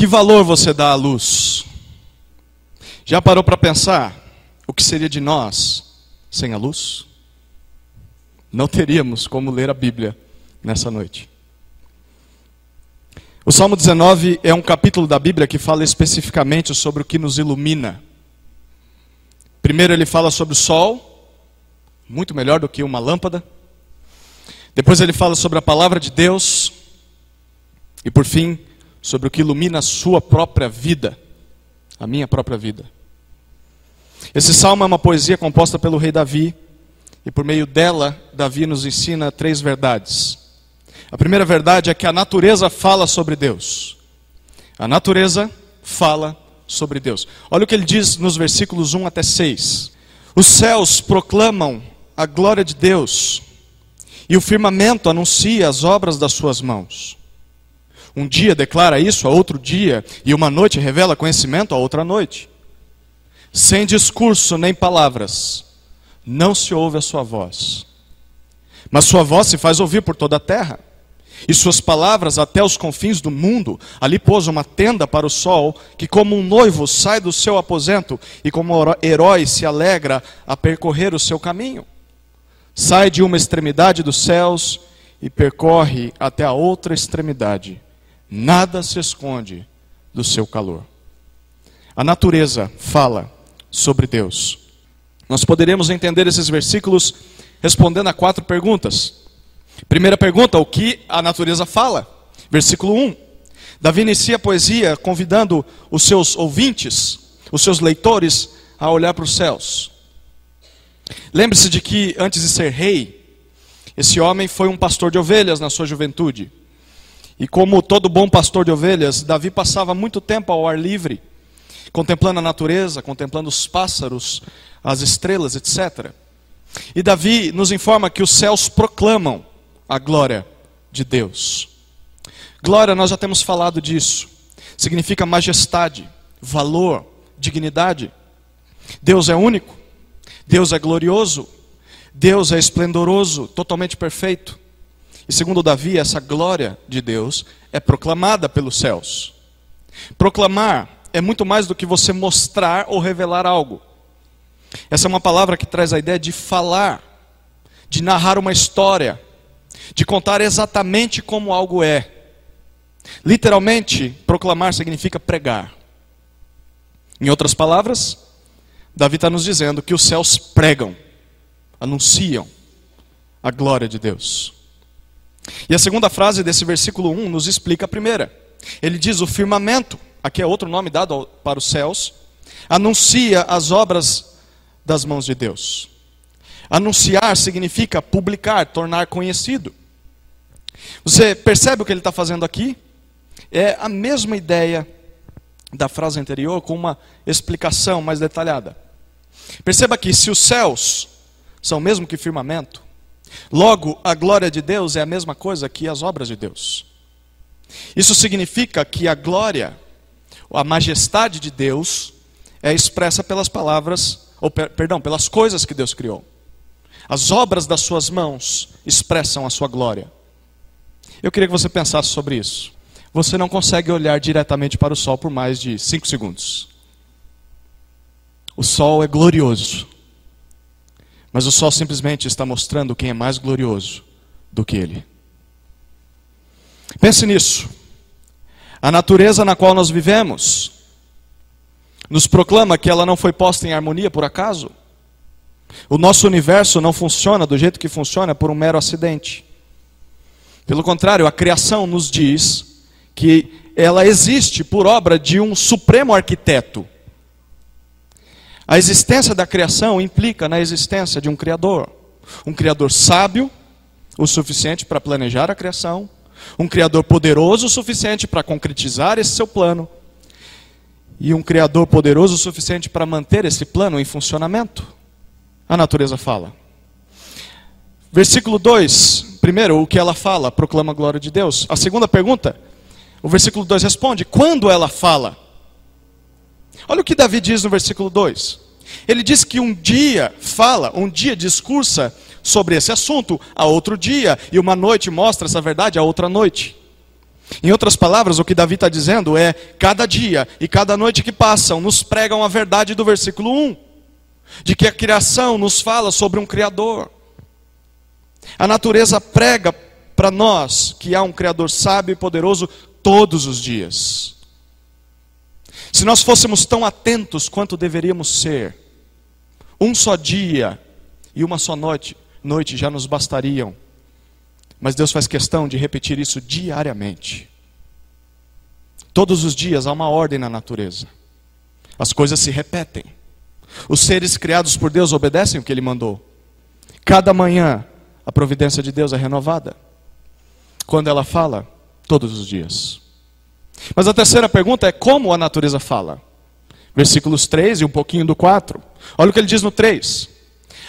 Que valor você dá à luz? Já parou para pensar o que seria de nós sem a luz? Não teríamos como ler a Bíblia nessa noite. O Salmo 19 é um capítulo da Bíblia que fala especificamente sobre o que nos ilumina. Primeiro ele fala sobre o sol, muito melhor do que uma lâmpada. Depois ele fala sobre a palavra de Deus. E por fim, sobre o que ilumina a sua própria vida, a minha própria vida. Esse salmo é uma poesia composta pelo rei Davi, e por meio dela, Davi nos ensina três verdades. A primeira verdade é que a natureza fala sobre Deus. A natureza fala sobre Deus. Olha o que ele diz nos versículos 1 até 6. Os céus proclamam a glória de Deus, e o firmamento anuncia as obras das suas mãos. Um dia declara isso a outro dia, e uma noite revela conhecimento a outra noite. Sem discurso nem palavras, não se ouve a sua voz. Mas sua voz se faz ouvir por toda a terra, e suas palavras até os confins do mundo. Ali pôs uma tenda para o sol, que como um noivo sai do seu aposento, e como herói se alegra a percorrer o seu caminho. Sai de uma extremidade dos céus e percorre até a outra extremidade nada se esconde do seu calor. A natureza fala sobre Deus. Nós poderíamos entender esses versículos respondendo a quatro perguntas. Primeira pergunta: o que a natureza fala? Versículo 1. Davi inicia a poesia convidando os seus ouvintes, os seus leitores, a olhar para os céus. Lembre-se de que antes de ser rei, esse homem foi um pastor de ovelhas na sua juventude. E como todo bom pastor de ovelhas, Davi passava muito tempo ao ar livre, contemplando a natureza, contemplando os pássaros, as estrelas, etc. E Davi nos informa que os céus proclamam a glória de Deus. Glória, nós já temos falado disso. Significa majestade, valor, dignidade. Deus é único, Deus é glorioso, Deus é esplendoroso, totalmente perfeito. E segundo Davi, essa glória de Deus é proclamada pelos céus. Proclamar é muito mais do que você mostrar ou revelar algo. Essa é uma palavra que traz a ideia de falar, de narrar uma história, de contar exatamente como algo é. Literalmente, proclamar significa pregar. Em outras palavras, Davi está nos dizendo que os céus pregam, anunciam a glória de Deus. E a segunda frase desse versículo 1 nos explica a primeira. Ele diz: O firmamento, aqui é outro nome dado para os céus, anuncia as obras das mãos de Deus. Anunciar significa publicar, tornar conhecido. Você percebe o que ele está fazendo aqui? É a mesma ideia da frase anterior, com uma explicação mais detalhada. Perceba que se os céus são mesmo que firmamento, Logo, a glória de Deus é a mesma coisa que as obras de Deus. Isso significa que a glória, a majestade de Deus, é expressa pelas palavras, ou perdão, pelas coisas que Deus criou. As obras das suas mãos expressam a sua glória. Eu queria que você pensasse sobre isso. Você não consegue olhar diretamente para o sol por mais de cinco segundos. O sol é glorioso. Mas o sol simplesmente está mostrando quem é mais glorioso do que ele. Pense nisso. A natureza na qual nós vivemos nos proclama que ela não foi posta em harmonia por acaso. O nosso universo não funciona do jeito que funciona por um mero acidente. Pelo contrário, a criação nos diz que ela existe por obra de um supremo arquiteto a existência da criação implica na existência de um Criador. Um Criador sábio o suficiente para planejar a criação, um Criador poderoso o suficiente para concretizar esse seu plano, e um Criador poderoso o suficiente para manter esse plano em funcionamento. A natureza fala. Versículo 2, primeiro, o que ela fala, proclama a glória de Deus. A segunda pergunta, o versículo 2 responde: quando ela fala? Olha o que Davi diz no versículo 2. Ele diz que um dia fala, um dia discursa sobre esse assunto, a outro dia, e uma noite mostra essa verdade a outra noite. Em outras palavras, o que Davi está dizendo é: cada dia e cada noite que passam nos pregam a verdade do versículo 1, de que a criação nos fala sobre um Criador. A natureza prega para nós que há um Criador sábio e poderoso todos os dias. Se nós fôssemos tão atentos quanto deveríamos ser, um só dia e uma só noite, noite já nos bastariam. Mas Deus faz questão de repetir isso diariamente. Todos os dias há uma ordem na natureza. As coisas se repetem. Os seres criados por Deus obedecem o que Ele mandou. Cada manhã a providência de Deus é renovada. Quando ela fala, todos os dias. Mas a terceira pergunta é como a natureza fala. Versículos 3 e um pouquinho do 4. Olha o que ele diz no 3.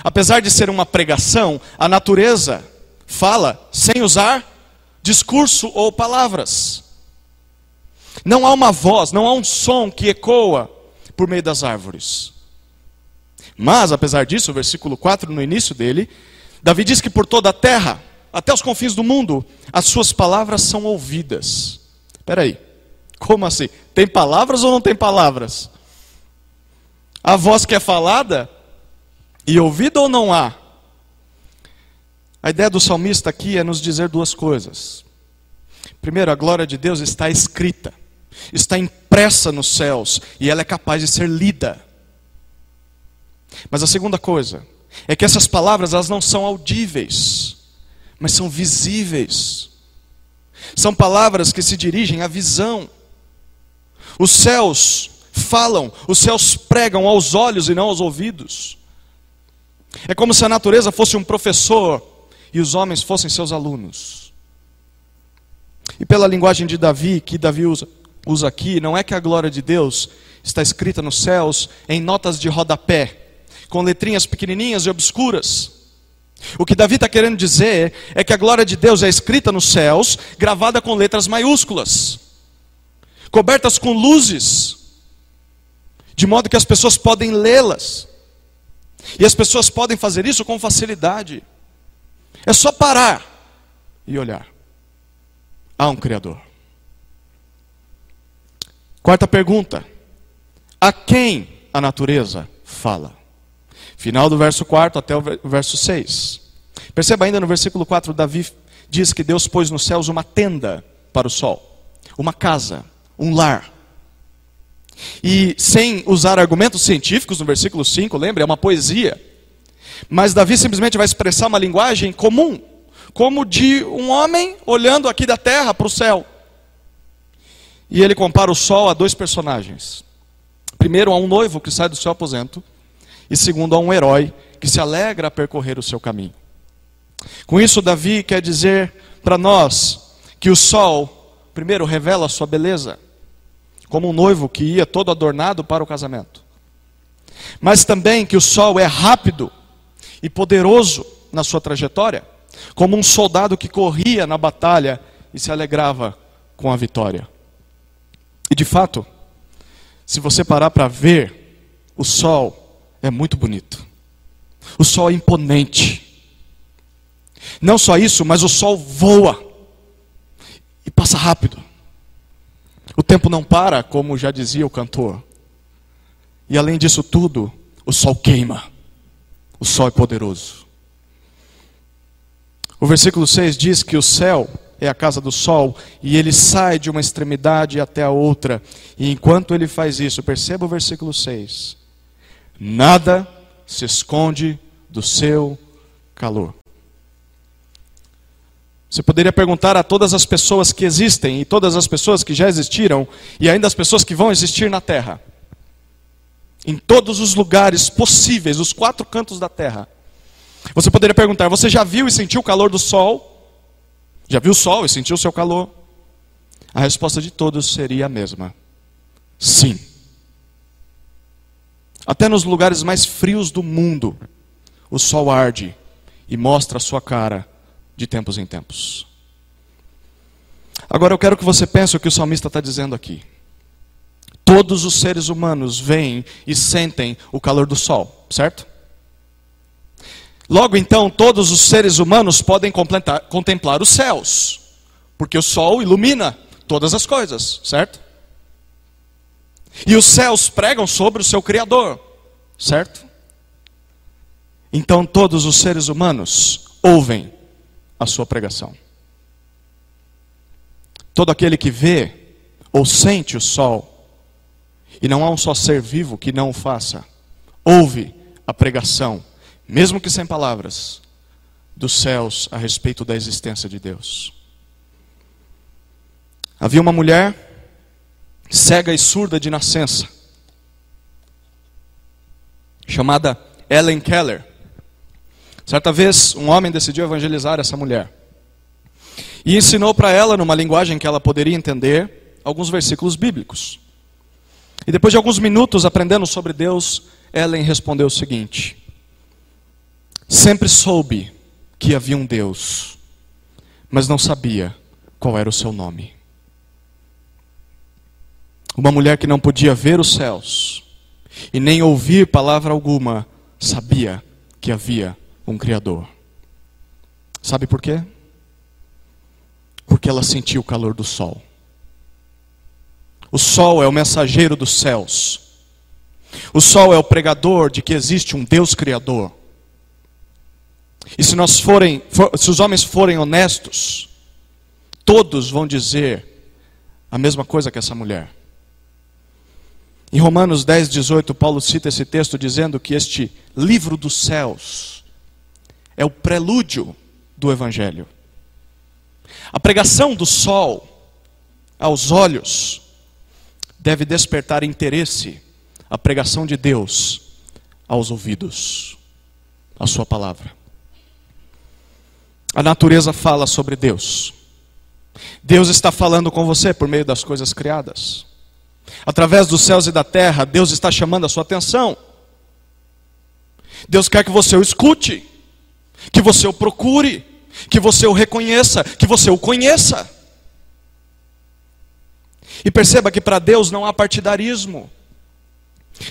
Apesar de ser uma pregação, a natureza fala sem usar discurso ou palavras. Não há uma voz, não há um som que ecoa por meio das árvores. Mas, apesar disso, o versículo 4, no início dele, Davi diz que por toda a terra, até os confins do mundo, as suas palavras são ouvidas. Espera aí, como assim? Tem palavras ou não tem palavras? A voz que é falada e ouvida ou não há? A ideia do salmista aqui é nos dizer duas coisas. Primeiro, a glória de Deus está escrita, está impressa nos céus e ela é capaz de ser lida. Mas a segunda coisa é que essas palavras elas não são audíveis, mas são visíveis. São palavras que se dirigem à visão. Os céus falam, os céus pregam aos olhos e não aos ouvidos. É como se a natureza fosse um professor e os homens fossem seus alunos. E pela linguagem de Davi, que Davi usa, usa aqui, não é que a glória de Deus está escrita nos céus em notas de rodapé, com letrinhas pequenininhas e obscuras. O que Davi está querendo dizer é que a glória de Deus é escrita nos céus, gravada com letras maiúsculas, cobertas com luzes, de modo que as pessoas podem lê-las. E as pessoas podem fazer isso com facilidade. É só parar e olhar. Há um Criador. Quarta pergunta: a quem a natureza fala? Final do verso 4 até o verso 6. Perceba ainda no versículo 4, Davi diz que Deus pôs nos céus uma tenda para o sol, uma casa, um lar. E sem usar argumentos científicos no versículo 5, lembra? É uma poesia. Mas Davi simplesmente vai expressar uma linguagem comum, como de um homem olhando aqui da terra para o céu. E ele compara o sol a dois personagens. Primeiro, a um noivo que sai do seu aposento, e segundo, a um herói que se alegra a percorrer o seu caminho. Com isso, Davi quer dizer para nós que o sol, primeiro, revela a sua beleza, como um noivo que ia todo adornado para o casamento. Mas também que o sol é rápido e poderoso na sua trajetória, como um soldado que corria na batalha e se alegrava com a vitória. E de fato, se você parar para ver, o sol é muito bonito. O sol é imponente. Não só isso, mas o sol voa e passa rápido. O tempo não para, como já dizia o cantor. E além disso tudo, o sol queima. O sol é poderoso. O versículo 6 diz que o céu é a casa do sol e ele sai de uma extremidade até a outra. E enquanto ele faz isso, perceba o versículo 6. Nada se esconde do seu calor. Você poderia perguntar a todas as pessoas que existem e todas as pessoas que já existiram e ainda as pessoas que vão existir na terra em todos os lugares possíveis, os quatro cantos da terra. Você poderia perguntar: você já viu e sentiu o calor do sol? Já viu o sol e sentiu o seu calor? A resposta de todos seria a mesma: sim. Até nos lugares mais frios do mundo, o sol arde e mostra a sua cara de tempos em tempos. Agora eu quero que você pense o que o salmista está dizendo aqui. Todos os seres humanos veem e sentem o calor do sol, certo? Logo então, todos os seres humanos podem contemplar os céus, porque o sol ilumina todas as coisas, certo? E os céus pregam sobre o seu Criador, certo? Então todos os seres humanos ouvem a sua pregação. Todo aquele que vê ou sente o sol, e não há um só ser vivo que não o faça, ouve a pregação, mesmo que sem palavras, dos céus a respeito da existência de Deus. Havia uma mulher cega e surda de nascença, chamada Ellen Keller. Certa vez, um homem decidiu evangelizar essa mulher. E ensinou para ela, numa linguagem que ela poderia entender, alguns versículos bíblicos. E depois de alguns minutos aprendendo sobre Deus, Ellen respondeu o seguinte: Sempre soube que havia um Deus, mas não sabia qual era o seu nome. Uma mulher que não podia ver os céus e nem ouvir palavra alguma, sabia que havia um Criador. Sabe por quê? Porque ela sentiu o calor do sol. O sol é o mensageiro dos céus. O sol é o pregador de que existe um Deus Criador. E se nós forem, for, se os homens forem honestos, todos vão dizer a mesma coisa que essa mulher. Em Romanos 10, 18, Paulo cita esse texto dizendo que este livro dos céus é o prelúdio do Evangelho. A pregação do sol aos olhos deve despertar interesse, a pregação de Deus aos ouvidos, a Sua palavra. A natureza fala sobre Deus. Deus está falando com você por meio das coisas criadas. Através dos céus e da terra, Deus está chamando a sua atenção. Deus quer que você o escute, que você o procure, que você o reconheça, que você o conheça. E perceba que para Deus não há partidarismo.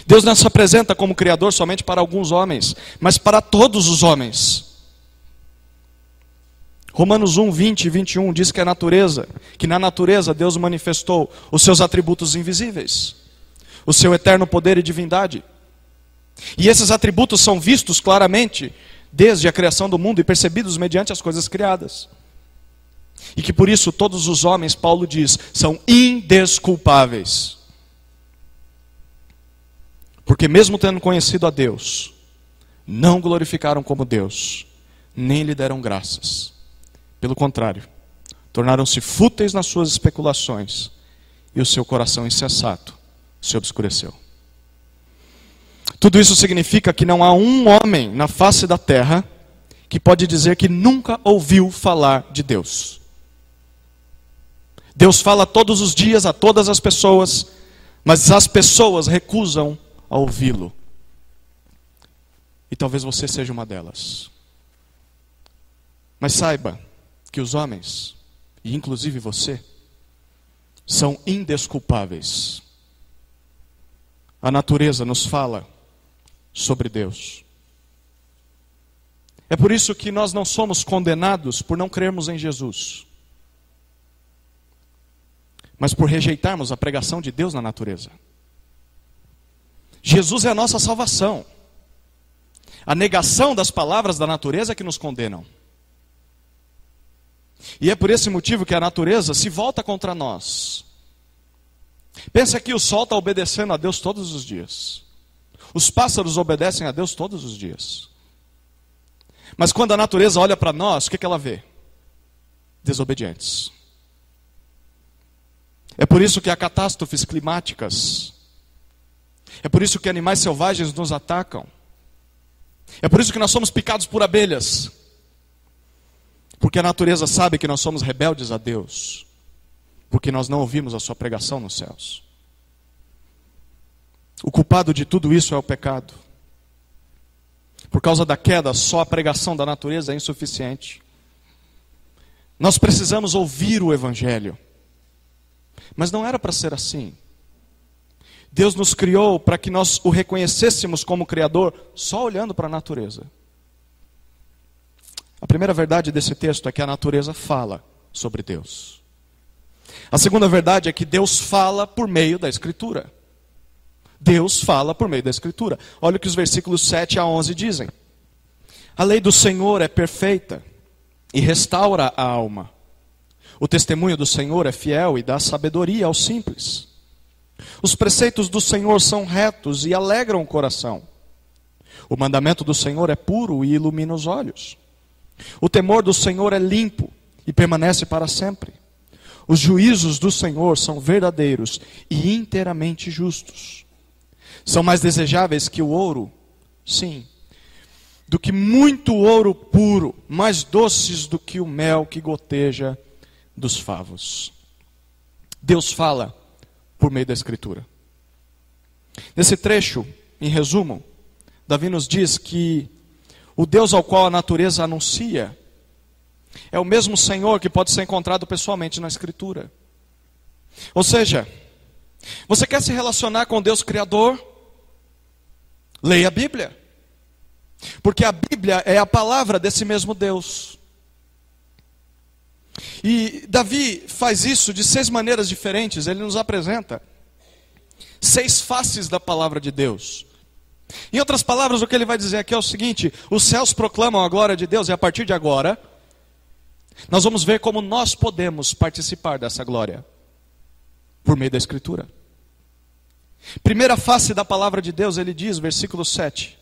Deus não se apresenta como Criador somente para alguns homens, mas para todos os homens. Romanos 1, 20 e 21 diz que a natureza, que na natureza Deus manifestou os seus atributos invisíveis, o seu eterno poder e divindade. E esses atributos são vistos claramente desde a criação do mundo e percebidos mediante as coisas criadas. E que por isso todos os homens, Paulo diz, são indesculpáveis. Porque mesmo tendo conhecido a Deus, não glorificaram como Deus, nem lhe deram graças pelo contrário, tornaram-se fúteis nas suas especulações e o seu coração insensato se obscureceu. Tudo isso significa que não há um homem na face da terra que pode dizer que nunca ouviu falar de Deus. Deus fala todos os dias a todas as pessoas, mas as pessoas recusam a ouvi-lo. E talvez você seja uma delas. Mas saiba, que os homens, e inclusive você, são indesculpáveis. A natureza nos fala sobre Deus. É por isso que nós não somos condenados por não crermos em Jesus, mas por rejeitarmos a pregação de Deus na natureza. Jesus é a nossa salvação. A negação das palavras da natureza é que nos condenam. E é por esse motivo que a natureza se volta contra nós. Pensa que o sol está obedecendo a Deus todos os dias. Os pássaros obedecem a Deus todos os dias. Mas quando a natureza olha para nós, o que, que ela vê? Desobedientes. É por isso que há catástrofes climáticas. É por isso que animais selvagens nos atacam. É por isso que nós somos picados por abelhas. Porque a natureza sabe que nós somos rebeldes a Deus, porque nós não ouvimos a Sua pregação nos céus. O culpado de tudo isso é o pecado. Por causa da queda, só a pregação da natureza é insuficiente. Nós precisamos ouvir o Evangelho. Mas não era para ser assim. Deus nos criou para que nós o reconhecêssemos como Criador só olhando para a natureza. A primeira verdade desse texto é que a natureza fala sobre Deus. A segunda verdade é que Deus fala por meio da Escritura. Deus fala por meio da Escritura. Olha o que os versículos 7 a 11 dizem. A lei do Senhor é perfeita e restaura a alma. O testemunho do Senhor é fiel e dá sabedoria aos simples. Os preceitos do Senhor são retos e alegram o coração. O mandamento do Senhor é puro e ilumina os olhos. O temor do Senhor é limpo e permanece para sempre. Os juízos do Senhor são verdadeiros e inteiramente justos. São mais desejáveis que o ouro, sim, do que muito ouro puro, mais doces do que o mel que goteja dos favos. Deus fala por meio da Escritura. Nesse trecho, em resumo, Davi nos diz que o Deus ao qual a natureza anuncia é o mesmo Senhor que pode ser encontrado pessoalmente na Escritura. Ou seja, você quer se relacionar com Deus Criador? Leia a Bíblia. Porque a Bíblia é a palavra desse mesmo Deus. E Davi faz isso de seis maneiras diferentes, ele nos apresenta seis faces da palavra de Deus. Em outras palavras, o que ele vai dizer aqui é o seguinte: os céus proclamam a glória de Deus, e a partir de agora, nós vamos ver como nós podemos participar dessa glória, por meio da Escritura. Primeira face da palavra de Deus, ele diz, versículo 7.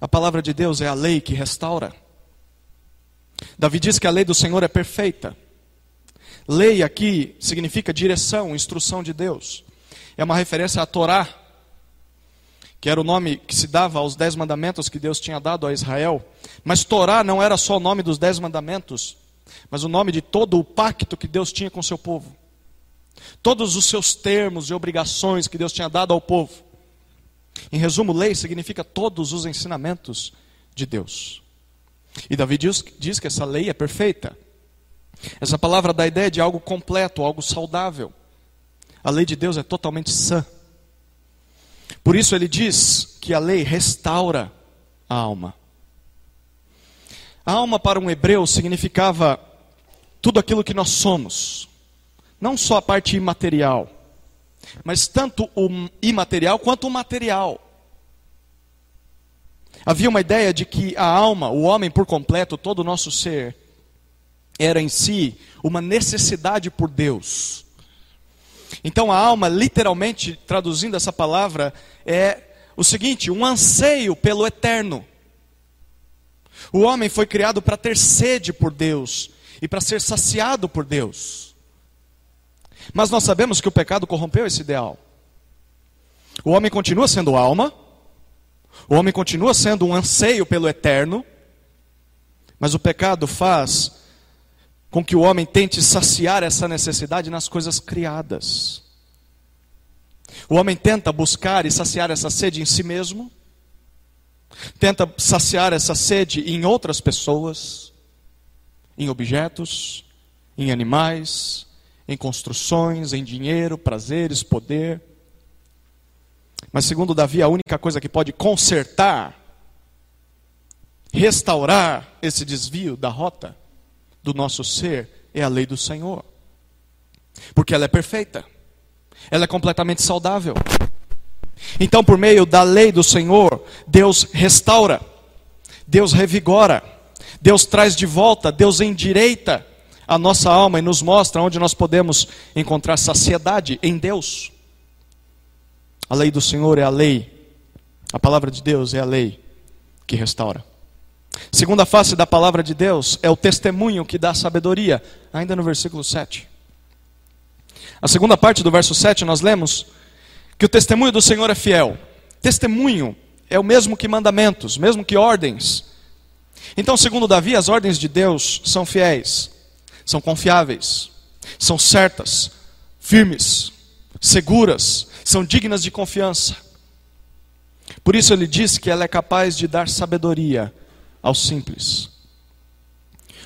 A palavra de Deus é a lei que restaura. Davi diz que a lei do Senhor é perfeita. Lei aqui significa direção, instrução de Deus. É uma referência à Torá, que era o nome que se dava aos dez mandamentos que Deus tinha dado a Israel. Mas Torá não era só o nome dos dez mandamentos, mas o nome de todo o pacto que Deus tinha com seu povo. Todos os seus termos e obrigações que Deus tinha dado ao povo. Em resumo, lei significa todos os ensinamentos de Deus. E Davi diz, diz que essa lei é perfeita. Essa palavra dá a ideia de algo completo, algo saudável. A lei de Deus é totalmente sã. Por isso ele diz que a lei restaura a alma. A alma para um hebreu significava tudo aquilo que nós somos, não só a parte imaterial, mas tanto o imaterial quanto o material. Havia uma ideia de que a alma, o homem por completo, todo o nosso ser, era em si uma necessidade por Deus. Então a alma, literalmente traduzindo essa palavra, é o seguinte: um anseio pelo eterno. O homem foi criado para ter sede por Deus e para ser saciado por Deus. Mas nós sabemos que o pecado corrompeu esse ideal. O homem continua sendo alma, o homem continua sendo um anseio pelo eterno, mas o pecado faz com que o homem tente saciar essa necessidade nas coisas criadas. O homem tenta buscar e saciar essa sede em si mesmo, tenta saciar essa sede em outras pessoas, em objetos, em animais, em construções, em dinheiro, prazeres, poder. Mas segundo Davi, a única coisa que pode consertar, restaurar esse desvio da rota do nosso ser é a lei do Senhor. Porque ela é perfeita. Ela é completamente saudável. Então, por meio da lei do Senhor, Deus restaura, Deus revigora, Deus traz de volta, Deus endireita a nossa alma e nos mostra onde nós podemos encontrar saciedade em Deus. A lei do Senhor é a lei. A palavra de Deus é a lei que restaura. Segunda face da palavra de Deus é o testemunho que dá sabedoria, ainda no versículo 7. A segunda parte do verso 7 nós lemos que o testemunho do Senhor é fiel. Testemunho é o mesmo que mandamentos, mesmo que ordens. Então, segundo Davi, as ordens de Deus são fiéis, são confiáveis, são certas, firmes, seguras, são dignas de confiança. Por isso ele diz que ela é capaz de dar sabedoria aos simples.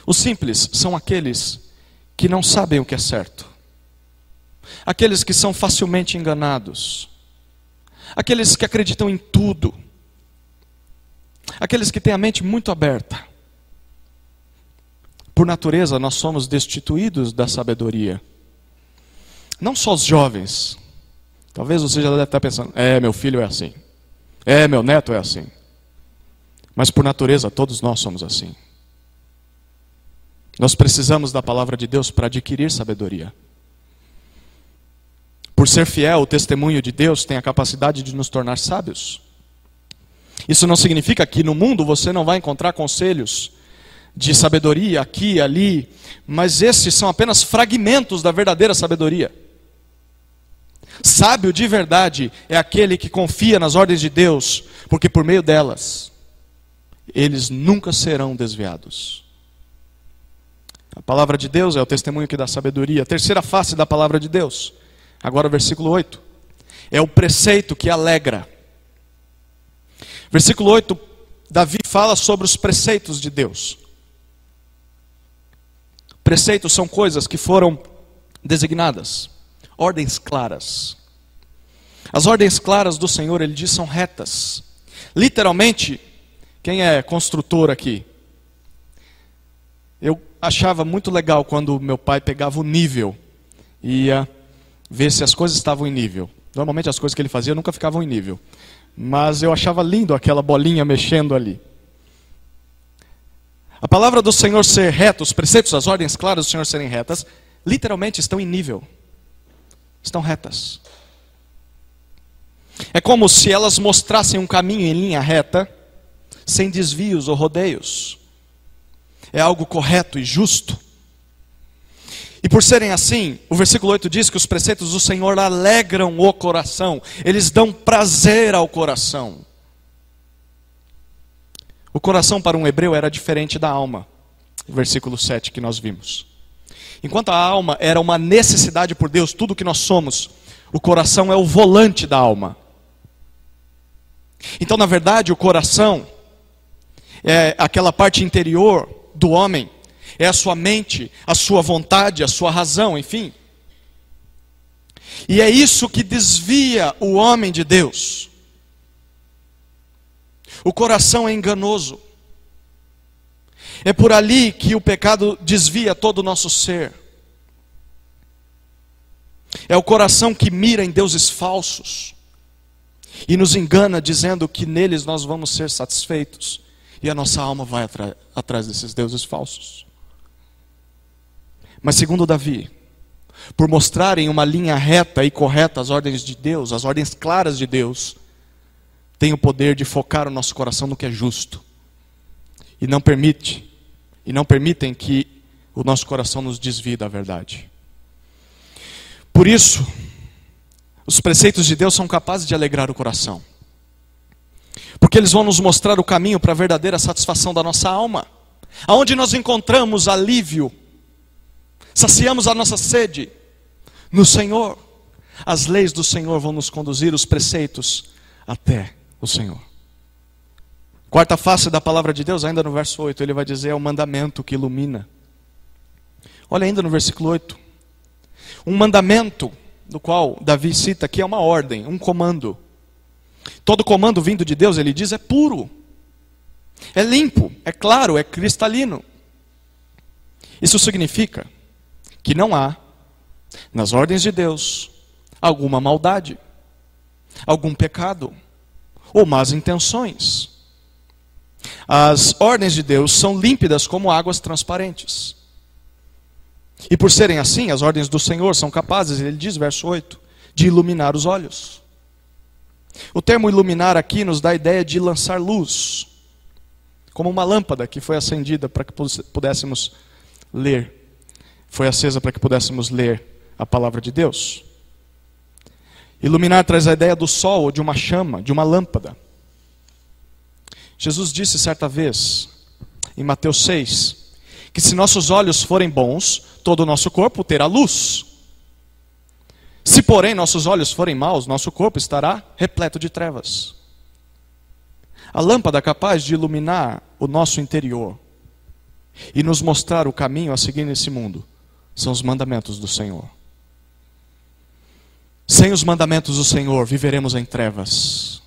Os simples são aqueles que não sabem o que é certo, aqueles que são facilmente enganados, aqueles que acreditam em tudo, aqueles que têm a mente muito aberta. Por natureza, nós somos destituídos da sabedoria. Não só os jovens. Talvez você já deve estar pensando: é, meu filho é assim. É, meu neto é assim. Mas por natureza, todos nós somos assim. Nós precisamos da palavra de Deus para adquirir sabedoria. Por ser fiel, o testemunho de Deus tem a capacidade de nos tornar sábios. Isso não significa que no mundo você não vai encontrar conselhos de sabedoria aqui ali, mas esses são apenas fragmentos da verdadeira sabedoria. Sábio de verdade é aquele que confia nas ordens de Deus, porque por meio delas eles nunca serão desviados. A palavra de Deus é o testemunho que dá sabedoria. A terceira face da palavra de Deus, agora versículo 8, é o preceito que alegra. Versículo 8, Davi fala sobre os preceitos de Deus. Preceitos são coisas que foram designadas, ordens claras. As ordens claras do Senhor, ele diz, são retas. Literalmente, quem é construtor aqui? Eu achava muito legal quando meu pai pegava o nível e ia ver se as coisas estavam em nível. Normalmente as coisas que ele fazia nunca ficavam em nível. Mas eu achava lindo aquela bolinha mexendo ali. A palavra do Senhor ser reta, os preceitos, as ordens claras do Senhor serem retas, literalmente estão em nível. Estão retas. É como se elas mostrassem um caminho em linha reta, sem desvios ou rodeios é algo correto e justo. E por serem assim, o versículo 8 diz que os preceitos do Senhor alegram o coração, eles dão prazer ao coração. O coração para um hebreu era diferente da alma, versículo 7 que nós vimos. Enquanto a alma era uma necessidade por Deus, tudo que nós somos, o coração é o volante da alma. Então, na verdade, o coração é aquela parte interior do homem, é a sua mente, a sua vontade, a sua razão, enfim. E é isso que desvia o homem de Deus. O coração é enganoso. É por ali que o pecado desvia todo o nosso ser. É o coração que mira em deuses falsos e nos engana dizendo que neles nós vamos ser satisfeitos. E a nossa alma vai atrás desses deuses falsos. Mas segundo Davi, por mostrarem uma linha reta e correta as ordens de Deus, as ordens claras de Deus, tem o poder de focar o nosso coração no que é justo. E não permite, e não permitem que o nosso coração nos desvie da verdade. Por isso, os preceitos de Deus são capazes de alegrar o coração porque eles vão nos mostrar o caminho para a verdadeira satisfação da nossa alma, aonde nós encontramos alívio, saciamos a nossa sede no Senhor. As leis do Senhor vão nos conduzir, os preceitos, até o Senhor. Quarta face da palavra de Deus, ainda no verso 8, ele vai dizer: é o mandamento que ilumina. Olha ainda no versículo 8. Um mandamento, do qual Davi cita aqui, é uma ordem, um comando. Todo comando vindo de Deus, ele diz, é puro, é limpo, é claro, é cristalino. Isso significa que não há, nas ordens de Deus, alguma maldade, algum pecado ou más intenções. As ordens de Deus são límpidas como águas transparentes. E por serem assim, as ordens do Senhor são capazes, ele diz, verso 8, de iluminar os olhos. O termo iluminar aqui nos dá a ideia de lançar luz, como uma lâmpada que foi acendida para que pudéssemos ler, foi acesa para que pudéssemos ler a palavra de Deus. Iluminar traz a ideia do sol ou de uma chama, de uma lâmpada. Jesus disse certa vez, em Mateus 6, que se nossos olhos forem bons, todo o nosso corpo terá luz. Se, porém, nossos olhos forem maus, nosso corpo estará repleto de trevas. A lâmpada capaz de iluminar o nosso interior e nos mostrar o caminho a seguir nesse mundo são os mandamentos do Senhor. Sem os mandamentos do Senhor, viveremos em trevas.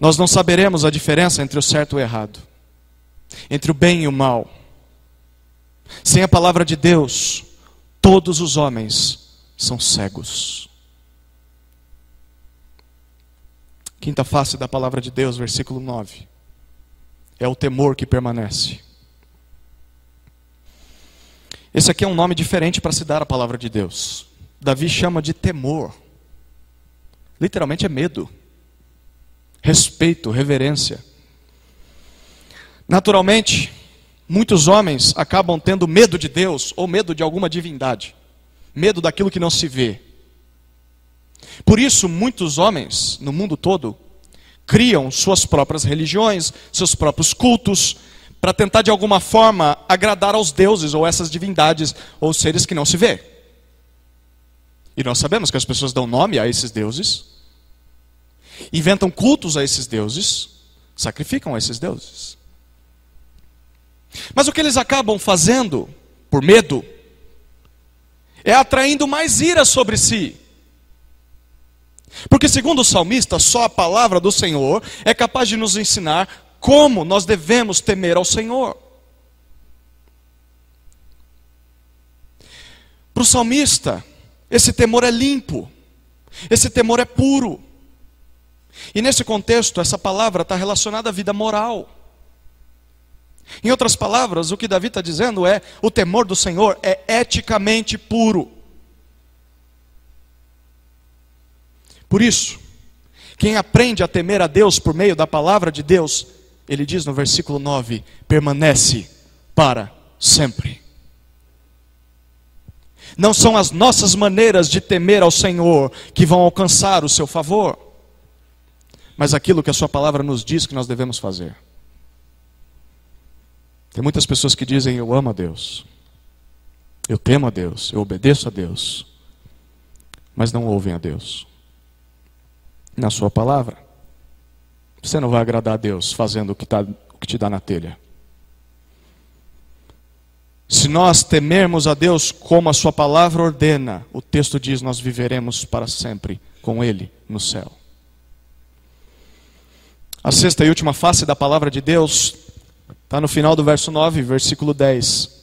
Nós não saberemos a diferença entre o certo e o errado, entre o bem e o mal. Sem a palavra de Deus, todos os homens são cegos. Quinta face da palavra de Deus, versículo 9. É o temor que permanece. Esse aqui é um nome diferente para se dar à palavra de Deus. Davi chama de temor. Literalmente é medo, respeito, reverência. Naturalmente, muitos homens acabam tendo medo de Deus ou medo de alguma divindade, medo daquilo que não se vê. Por isso, muitos homens no mundo todo criam suas próprias religiões, seus próprios cultos, para tentar de alguma forma agradar aos deuses ou essas divindades ou seres que não se vê. E nós sabemos que as pessoas dão nome a esses deuses, inventam cultos a esses deuses, sacrificam a esses deuses. Mas o que eles acabam fazendo, por medo, é atraindo mais ira sobre si. Porque, segundo o salmista, só a palavra do Senhor é capaz de nos ensinar como nós devemos temer ao Senhor. Para o salmista, esse temor é limpo, esse temor é puro. E nesse contexto, essa palavra está relacionada à vida moral. Em outras palavras, o que Davi está dizendo é: o temor do Senhor é eticamente puro. Por isso, quem aprende a temer a Deus por meio da palavra de Deus, ele diz no versículo 9: permanece para sempre. Não são as nossas maneiras de temer ao Senhor que vão alcançar o seu favor, mas aquilo que a Sua palavra nos diz que nós devemos fazer. Tem muitas pessoas que dizem: Eu amo a Deus, eu temo a Deus, eu obedeço a Deus, mas não ouvem a Deus na Sua palavra. Você não vai agradar a Deus fazendo o que, tá, o que te dá na telha. Se nós temermos a Deus como a Sua palavra ordena, o texto diz: nós viveremos para sempre com Ele no céu. A sexta e última face da palavra de Deus está no final do verso 9, versículo 10.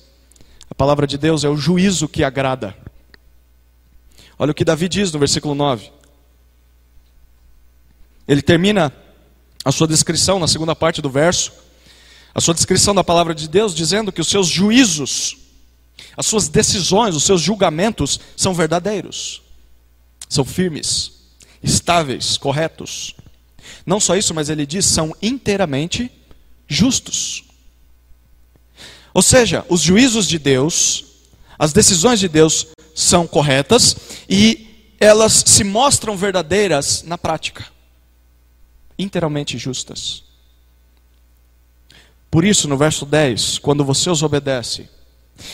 A palavra de Deus é o juízo que agrada. Olha o que Davi diz no versículo 9. Ele termina a sua descrição na segunda parte do verso a sua descrição da palavra de Deus, dizendo que os seus juízos, as suas decisões, os seus julgamentos são verdadeiros, são firmes, estáveis, corretos. Não só isso, mas ele diz são inteiramente justos. Ou seja, os juízos de Deus, as decisões de Deus são corretas e elas se mostram verdadeiras na prática, inteiramente justas. Por isso, no verso 10, quando você os obedece,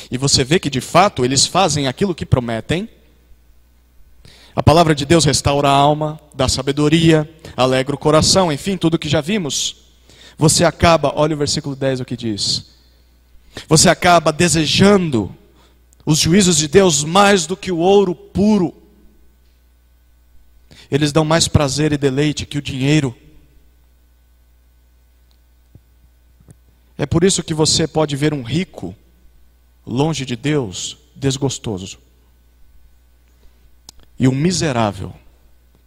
e você vê que de fato eles fazem aquilo que prometem, a palavra de Deus restaura a alma, dá sabedoria, alegra o coração, enfim, tudo que já vimos. Você acaba, olha o versículo 10 o que diz. Você acaba desejando os juízos de Deus mais do que o ouro puro. Eles dão mais prazer e deleite que o dinheiro. É por isso que você pode ver um rico longe de Deus desgostoso. E um miserável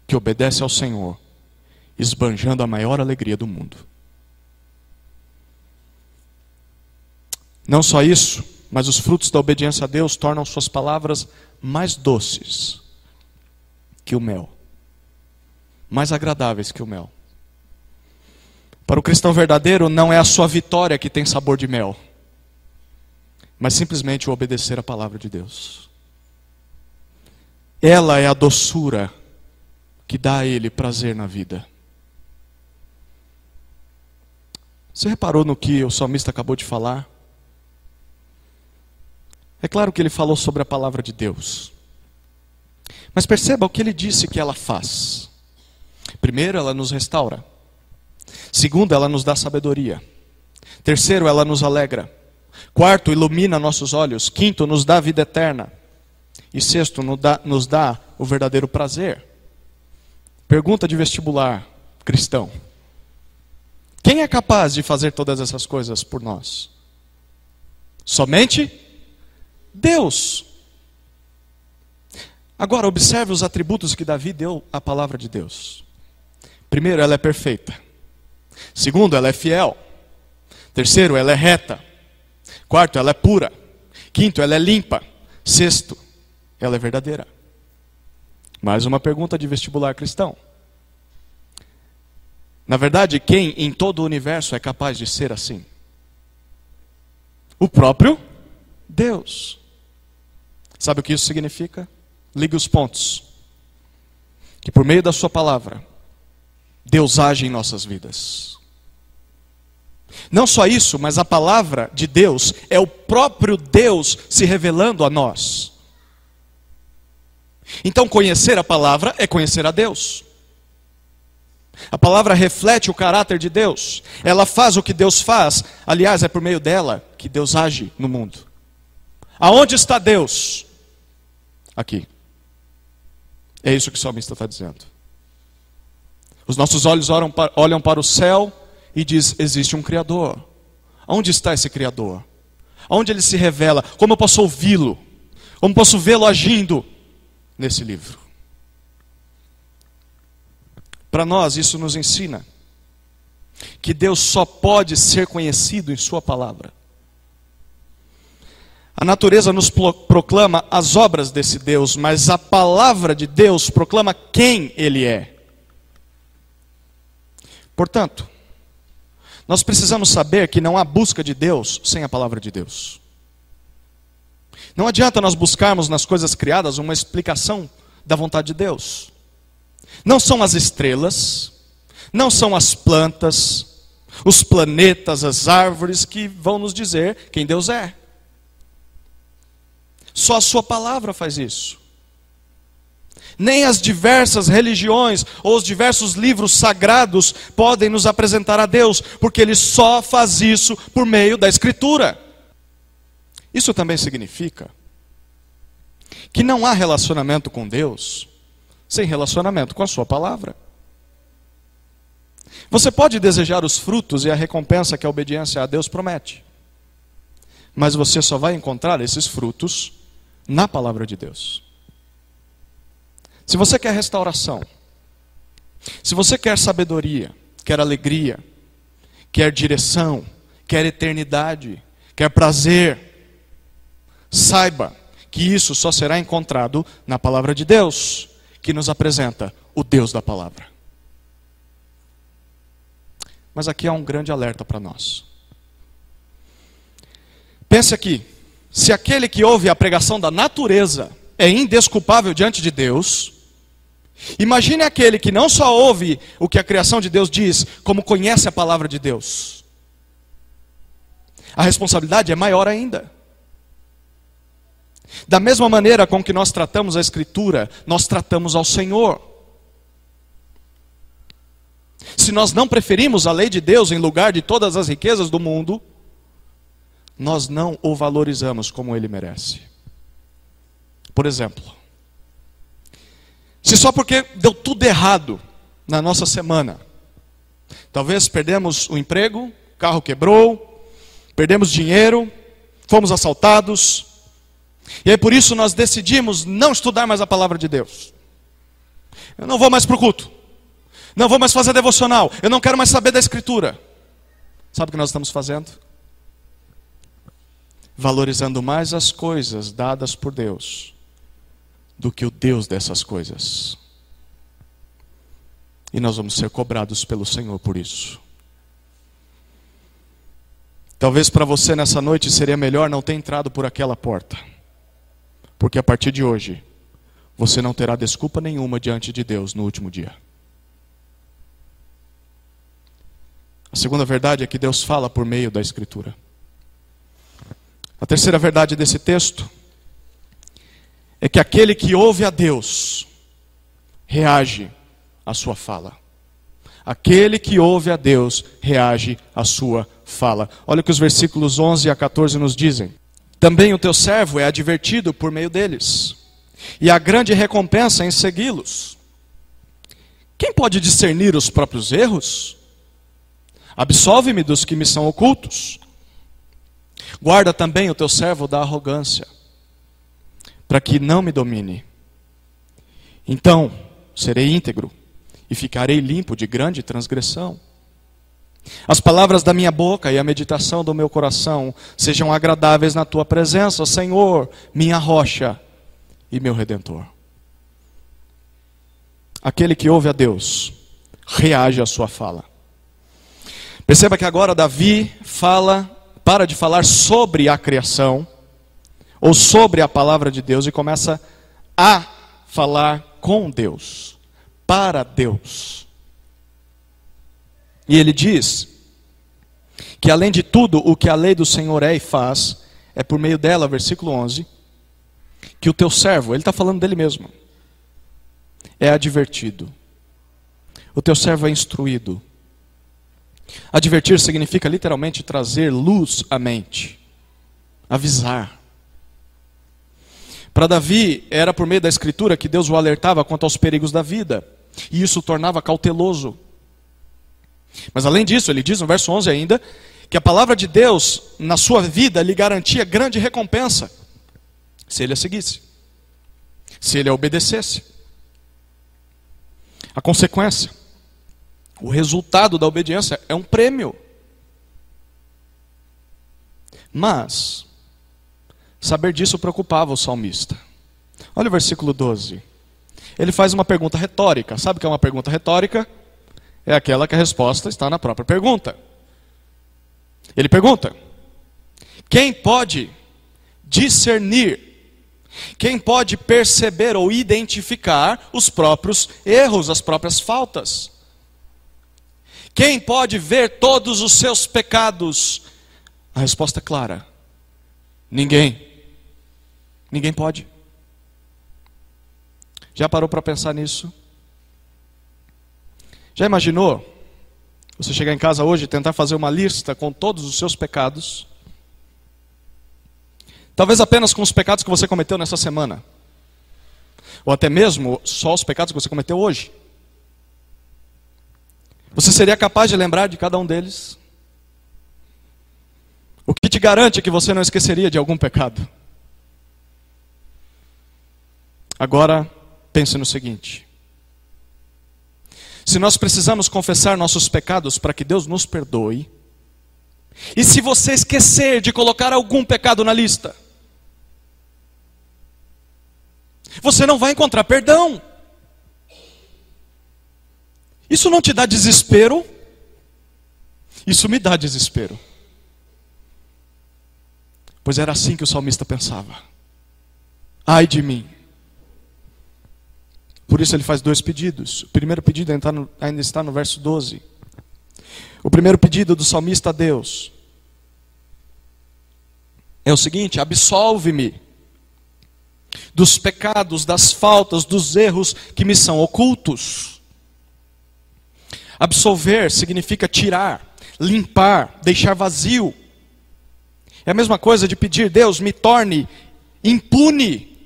que obedece ao Senhor, esbanjando a maior alegria do mundo. Não só isso, mas os frutos da obediência a Deus tornam suas palavras mais doces que o mel, mais agradáveis que o mel. Para o cristão verdadeiro, não é a sua vitória que tem sabor de mel, mas simplesmente o obedecer a palavra de Deus. Ela é a doçura que dá a ele prazer na vida. Você reparou no que o salmista acabou de falar? É claro que ele falou sobre a palavra de Deus. Mas perceba o que ele disse que ela faz. Primeiro, ela nos restaura. Segundo, ela nos dá sabedoria. Terceiro, ela nos alegra. Quarto, ilumina nossos olhos. Quinto, nos dá vida eterna. E sexto, nos dá, nos dá o verdadeiro prazer. Pergunta de vestibular cristão: Quem é capaz de fazer todas essas coisas por nós? Somente Deus. Agora, observe os atributos que Davi deu à palavra de Deus. Primeiro, ela é perfeita. Segundo, ela é fiel. Terceiro, ela é reta. Quarto, ela é pura. Quinto, ela é limpa. Sexto, ela é verdadeira. Mais uma pergunta de vestibular cristão. Na verdade, quem em todo o universo é capaz de ser assim? O próprio Deus. Sabe o que isso significa? Ligue os pontos. Que por meio da Sua palavra, Deus age em nossas vidas. Não só isso, mas a palavra de Deus é o próprio Deus se revelando a nós. Então, conhecer a palavra é conhecer a Deus. A palavra reflete o caráter de Deus. Ela faz o que Deus faz. Aliás, é por meio dela que Deus age no mundo. Aonde está Deus? Aqui. É isso que o salmista está dizendo. Os nossos olhos olham para o céu e diz: existe um Criador. Onde está esse Criador? Onde ele se revela? Como eu posso ouvi-lo? Como posso vê-lo agindo nesse livro? Para nós, isso nos ensina que Deus só pode ser conhecido em Sua palavra. A natureza nos proclama as obras desse Deus, mas a palavra de Deus proclama quem Ele é. Portanto, nós precisamos saber que não há busca de Deus sem a palavra de Deus. Não adianta nós buscarmos nas coisas criadas uma explicação da vontade de Deus. Não são as estrelas, não são as plantas, os planetas, as árvores que vão nos dizer quem Deus é. Só a Sua palavra faz isso. Nem as diversas religiões ou os diversos livros sagrados podem nos apresentar a Deus, porque Ele só faz isso por meio da Escritura. Isso também significa que não há relacionamento com Deus sem relacionamento com a Sua palavra. Você pode desejar os frutos e a recompensa que a obediência a Deus promete, mas você só vai encontrar esses frutos na palavra de Deus. Se você quer restauração, se você quer sabedoria, quer alegria, quer direção, quer eternidade, quer prazer, saiba que isso só será encontrado na palavra de Deus que nos apresenta o Deus da palavra. Mas aqui há um grande alerta para nós. Pense aqui: se aquele que ouve a pregação da natureza é indesculpável diante de Deus, imagine aquele que não só ouve o que a criação de Deus diz, como conhece a palavra de Deus. A responsabilidade é maior ainda. Da mesma maneira com que nós tratamos a Escritura, nós tratamos ao Senhor. Se nós não preferimos a lei de Deus em lugar de todas as riquezas do mundo, nós não o valorizamos como ele merece. Por exemplo, se só porque deu tudo errado na nossa semana, talvez perdemos o emprego, carro quebrou, perdemos dinheiro, fomos assaltados, e aí por isso nós decidimos não estudar mais a palavra de Deus. Eu não vou mais para o culto. Não vou mais fazer devocional. Eu não quero mais saber da Escritura. Sabe o que nós estamos fazendo? Valorizando mais as coisas dadas por Deus do que o Deus dessas coisas. E nós vamos ser cobrados pelo Senhor por isso. Talvez para você nessa noite seria melhor não ter entrado por aquela porta. Porque a partir de hoje, você não terá desculpa nenhuma diante de Deus no último dia. A segunda verdade é que Deus fala por meio da Escritura. A terceira verdade desse texto é que aquele que ouve a Deus reage à sua fala. Aquele que ouve a Deus reage à sua fala. Olha o que os versículos 11 a 14 nos dizem. Também o teu servo é advertido por meio deles, e a grande recompensa em segui-los. Quem pode discernir os próprios erros? Absolve-me dos que me são ocultos. Guarda também o teu servo da arrogância, para que não me domine. Então serei íntegro e ficarei limpo de grande transgressão. As palavras da minha boca e a meditação do meu coração sejam agradáveis na tua presença, Senhor, minha rocha e meu redentor. Aquele que ouve a Deus reage à sua fala. Perceba que agora Davi fala, para de falar sobre a criação, ou sobre a palavra de Deus, e começa a falar com Deus, para Deus. E ele diz que além de tudo o que a lei do Senhor é e faz, é por meio dela, versículo 11, que o teu servo, ele está falando dele mesmo, é advertido. O teu servo é instruído. Advertir significa literalmente trazer luz à mente, avisar. Para Davi, era por meio da escritura que Deus o alertava quanto aos perigos da vida, e isso o tornava cauteloso. Mas além disso, ele diz no verso 11 ainda, que a palavra de Deus na sua vida lhe garantia grande recompensa, se ele a seguisse, se ele a obedecesse. A consequência, o resultado da obediência é um prêmio. Mas, saber disso preocupava o salmista. Olha o versículo 12. Ele faz uma pergunta retórica. Sabe o que é uma pergunta retórica? É aquela que a resposta está na própria pergunta. Ele pergunta: quem pode discernir, quem pode perceber ou identificar os próprios erros, as próprias faltas? Quem pode ver todos os seus pecados? A resposta é clara: ninguém. Ninguém pode. Já parou para pensar nisso? Já imaginou você chegar em casa hoje e tentar fazer uma lista com todos os seus pecados? Talvez apenas com os pecados que você cometeu nessa semana. Ou até mesmo só os pecados que você cometeu hoje. Você seria capaz de lembrar de cada um deles? O que te garante que você não esqueceria de algum pecado? Agora, pense no seguinte: se nós precisamos confessar nossos pecados para que Deus nos perdoe, e se você esquecer de colocar algum pecado na lista, você não vai encontrar perdão. Isso não te dá desespero? Isso me dá desespero. Pois era assim que o salmista pensava. Ai de mim, por isso ele faz dois pedidos. O primeiro pedido ainda está no verso 12. O primeiro pedido do salmista a Deus é o seguinte: absolve-me dos pecados, das faltas, dos erros que me são ocultos. Absolver significa tirar, limpar, deixar vazio. É a mesma coisa de pedir, Deus, me torne impune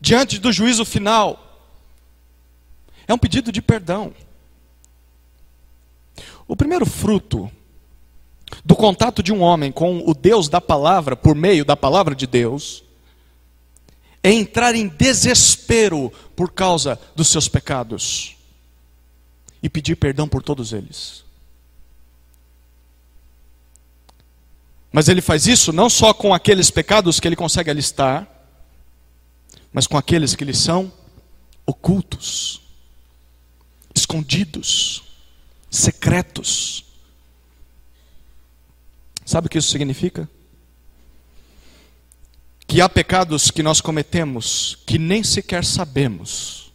diante do juízo final. É um pedido de perdão. O primeiro fruto do contato de um homem com o Deus da palavra, por meio da palavra de Deus, é entrar em desespero por causa dos seus pecados e pedir perdão por todos eles. Mas ele faz isso não só com aqueles pecados que ele consegue alistar, mas com aqueles que lhe são ocultos escondidos, secretos. Sabe o que isso significa? Que há pecados que nós cometemos que nem sequer sabemos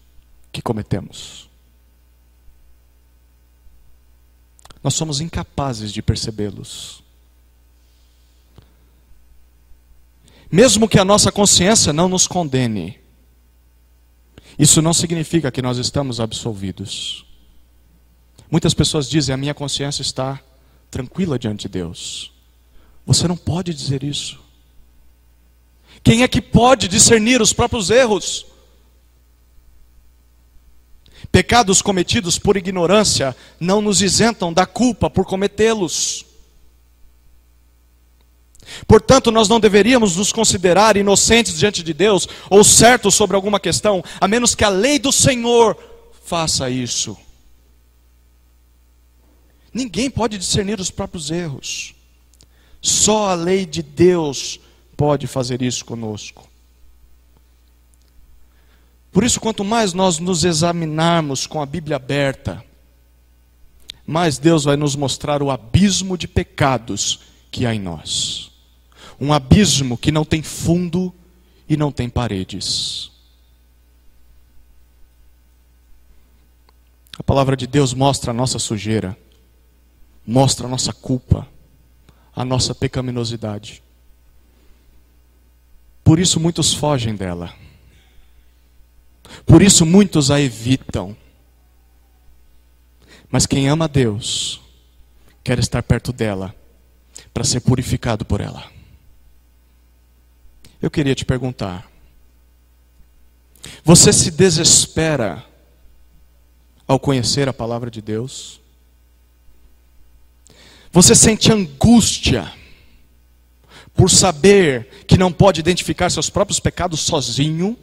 que cometemos. Nós somos incapazes de percebê-los. Mesmo que a nossa consciência não nos condene, isso não significa que nós estamos absolvidos. Muitas pessoas dizem: a minha consciência está tranquila diante de Deus. Você não pode dizer isso. Quem é que pode discernir os próprios erros? Pecados cometidos por ignorância não nos isentam da culpa por cometê-los. Portanto, nós não deveríamos nos considerar inocentes diante de Deus ou certos sobre alguma questão, a menos que a lei do Senhor faça isso. Ninguém pode discernir os próprios erros. Só a lei de Deus pode fazer isso conosco. Por isso, quanto mais nós nos examinarmos com a Bíblia aberta, mais Deus vai nos mostrar o abismo de pecados que há em nós. Um abismo que não tem fundo e não tem paredes. A palavra de Deus mostra a nossa sujeira, mostra a nossa culpa, a nossa pecaminosidade. Por isso muitos fogem dela. Por isso muitos a evitam. Mas quem ama a Deus, quer estar perto dela, para ser purificado por ela. Eu queria te perguntar: você se desespera ao conhecer a palavra de Deus? Você sente angústia por saber que não pode identificar seus próprios pecados sozinho?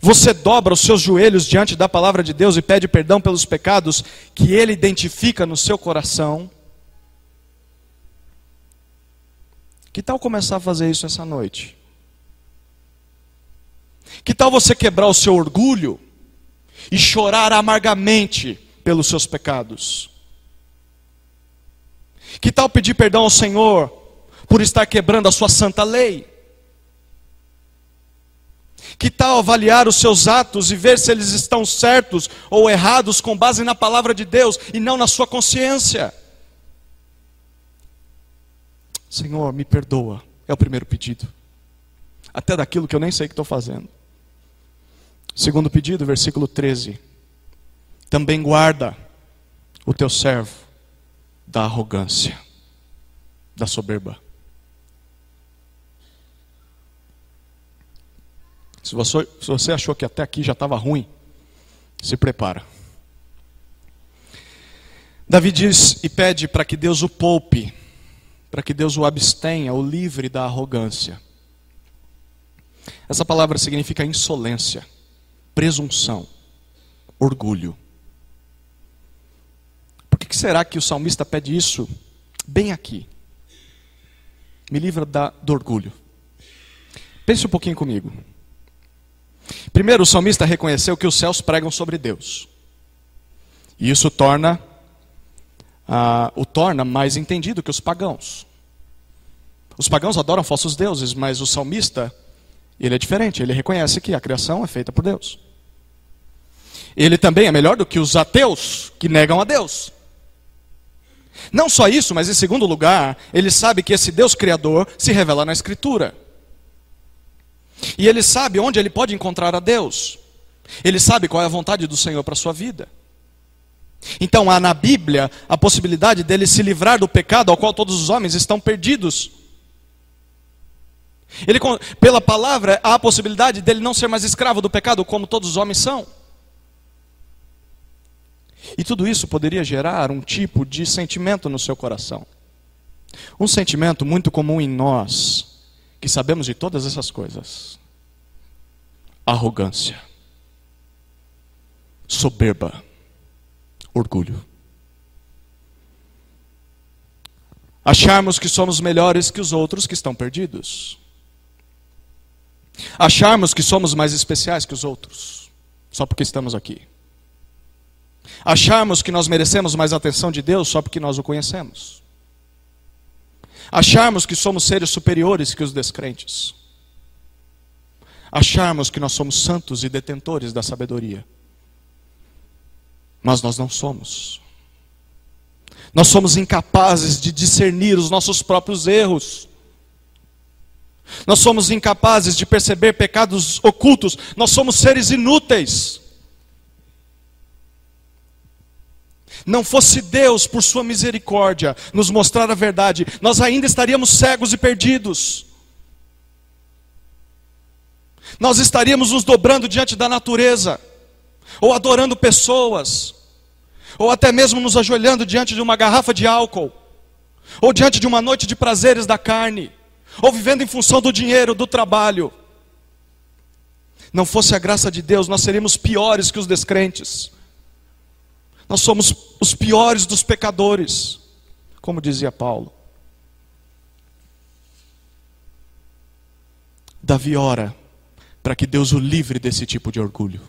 Você dobra os seus joelhos diante da palavra de Deus e pede perdão pelos pecados que ele identifica no seu coração? Que tal começar a fazer isso essa noite? Que tal você quebrar o seu orgulho e chorar amargamente pelos seus pecados? Que tal pedir perdão ao Senhor por estar quebrando a sua santa lei? Que tal avaliar os seus atos e ver se eles estão certos ou errados com base na palavra de Deus e não na sua consciência? Senhor, me perdoa, é o primeiro pedido. Até daquilo que eu nem sei que estou fazendo. Segundo pedido, versículo 13. Também guarda o teu servo da arrogância, da soberba. Se você, se você achou que até aqui já estava ruim, se prepara. Davi diz e pede para que Deus o poupe, para que Deus o abstenha, o livre da arrogância. Essa palavra significa insolência, presunção, orgulho. Por que será que o salmista pede isso bem aqui? Me livra da, do orgulho. Pense um pouquinho comigo. Primeiro, o salmista reconheceu que os céus pregam sobre Deus. E isso torna ah, o torna mais entendido que os pagãos. Os pagãos adoram falsos deuses, mas o salmista, ele é diferente, ele reconhece que a criação é feita por Deus. Ele também é melhor do que os ateus que negam a Deus. Não só isso, mas em segundo lugar, ele sabe que esse Deus criador se revela na Escritura. E ele sabe onde ele pode encontrar a Deus. Ele sabe qual é a vontade do Senhor para a sua vida. Então há na Bíblia a possibilidade dele se livrar do pecado ao qual todos os homens estão perdidos. Ele, pela palavra, há a possibilidade dele não ser mais escravo do pecado como todos os homens são. E tudo isso poderia gerar um tipo de sentimento no seu coração. Um sentimento muito comum em nós, que sabemos de todas essas coisas: arrogância, soberba, orgulho. Acharmos que somos melhores que os outros que estão perdidos. Acharmos que somos mais especiais que os outros, só porque estamos aqui. Acharmos que nós merecemos mais atenção de Deus só porque nós o conhecemos acharmos que somos seres superiores que os descrentes, acharmos que nós somos santos e detentores da sabedoria, mas nós não somos. Nós somos incapazes de discernir os nossos próprios erros. Nós somos incapazes de perceber pecados ocultos. Nós somos seres inúteis. não fosse Deus, por sua misericórdia, nos mostrar a verdade, nós ainda estaríamos cegos e perdidos. Nós estaríamos nos dobrando diante da natureza, ou adorando pessoas, ou até mesmo nos ajoelhando diante de uma garrafa de álcool, ou diante de uma noite de prazeres da carne, ou vivendo em função do dinheiro, do trabalho. Não fosse a graça de Deus, nós seríamos piores que os descrentes. Nós somos os piores dos pecadores, como dizia Paulo. Davi ora para que Deus o livre desse tipo de orgulho.